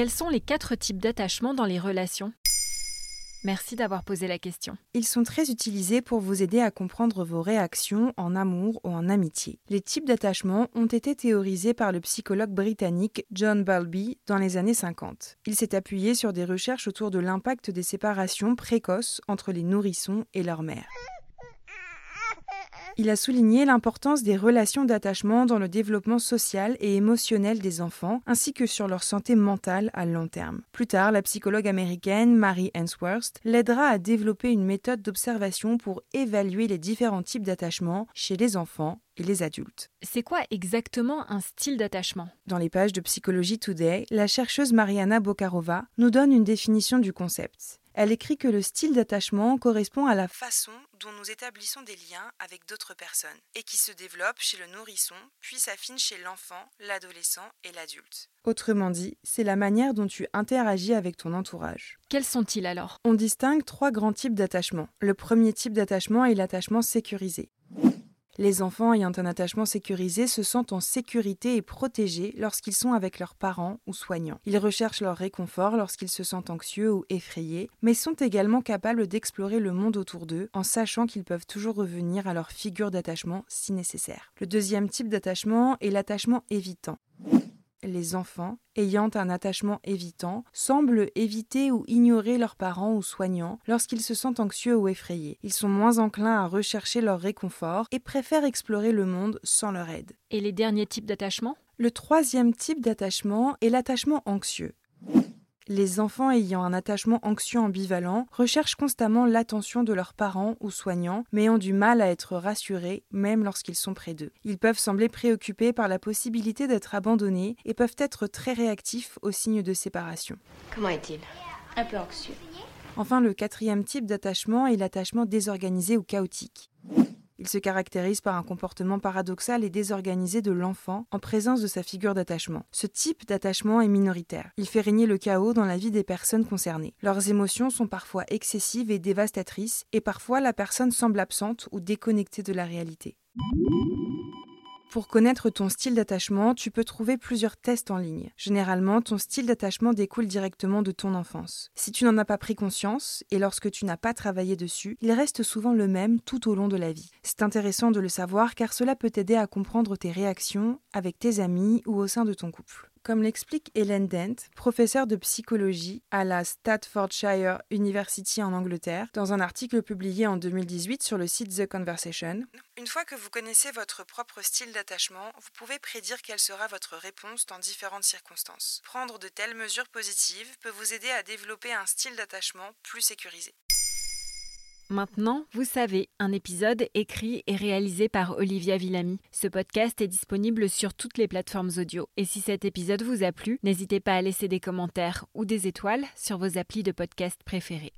Quels sont les quatre types d'attachement dans les relations? Merci d'avoir posé la question. Ils sont très utilisés pour vous aider à comprendre vos réactions en amour ou en amitié. Les types d'attachement ont été théorisés par le psychologue britannique John Bowlby dans les années 50. Il s'est appuyé sur des recherches autour de l'impact des séparations précoces entre les nourrissons et leur mère. Il a souligné l'importance des relations d'attachement dans le développement social et émotionnel des enfants, ainsi que sur leur santé mentale à long terme. Plus tard, la psychologue américaine Mary Ainsworth l'aidera à développer une méthode d'observation pour évaluer les différents types d'attachement chez les enfants et les adultes. C'est quoi exactement un style d'attachement? Dans les pages de Psychology Today, la chercheuse Mariana Bokarova nous donne une définition du concept. Elle écrit que le style d'attachement correspond à la façon dont nous établissons des liens avec d'autres personnes et qui se développe chez le nourrisson, puis s'affine chez l'enfant, l'adolescent et l'adulte. Autrement dit, c'est la manière dont tu interagis avec ton entourage. Quels sont-ils alors? On distingue trois grands types d'attachement. Le premier type d'attachement est l'attachement sécurisé. Les enfants ayant un attachement sécurisé se sentent en sécurité et protégés lorsqu'ils sont avec leurs parents ou soignants. Ils recherchent leur réconfort lorsqu'ils se sentent anxieux ou effrayés, mais sont également capables d'explorer le monde autour d'eux en sachant qu'ils peuvent toujours revenir à leur figure d'attachement si nécessaire. Le deuxième type d'attachement est l'attachement évitant. Les enfants, ayant un attachement évitant, semblent éviter ou ignorer leurs parents ou soignants lorsqu'ils se sentent anxieux ou effrayés. Ils sont moins enclins à rechercher leur réconfort et préfèrent explorer le monde sans leur aide. Et les derniers types d'attachement? Le troisième type d'attachement est l'attachement anxieux. Les enfants ayant un attachement anxieux ambivalent recherchent constamment l'attention de leurs parents ou soignants, mais ont du mal à être rassurés même lorsqu'ils sont près d'eux. Ils peuvent sembler préoccupés par la possibilité d'être abandonnés et peuvent être très réactifs aux signes de séparation. Comment est-il? Un peu anxieux. Enfin, le quatrième type d'attachement est l'attachement désorganisé ou chaotique. Il se caractérise par un comportement paradoxal et désorganisé de l'enfant en présence de sa figure d'attachement. Ce type d'attachement est minoritaire. Il fait régner le chaos dans la vie des personnes concernées. Leurs émotions sont parfois excessives et dévastatrices, et parfois la personne semble absente ou déconnectée de la réalité. Pour connaître ton style d'attachement, tu peux trouver plusieurs tests en ligne. Généralement, ton style d'attachement découle directement de ton enfance. Si tu n'en as pas pris conscience, et lorsque tu n'as pas travaillé dessus, il reste souvent le même tout au long de la vie. C'est intéressant de le savoir car cela peut t'aider à comprendre tes réactions avec tes amis ou au sein de ton couple. Comme l'explique Helen Dent, professeure de psychologie à la Staffordshire University en Angleterre, dans un article publié en 2018 sur le site The Conversation, une fois que vous connaissez votre propre style vous pouvez prédire quelle sera votre réponse dans différentes circonstances. Prendre de telles mesures positives peut vous aider à développer un style d'attachement plus sécurisé. Maintenant, vous savez, un épisode écrit et réalisé par Olivia Villamy. Ce podcast est disponible sur toutes les plateformes audio. Et si cet épisode vous a plu, n'hésitez pas à laisser des commentaires ou des étoiles sur vos applis de podcast préférés.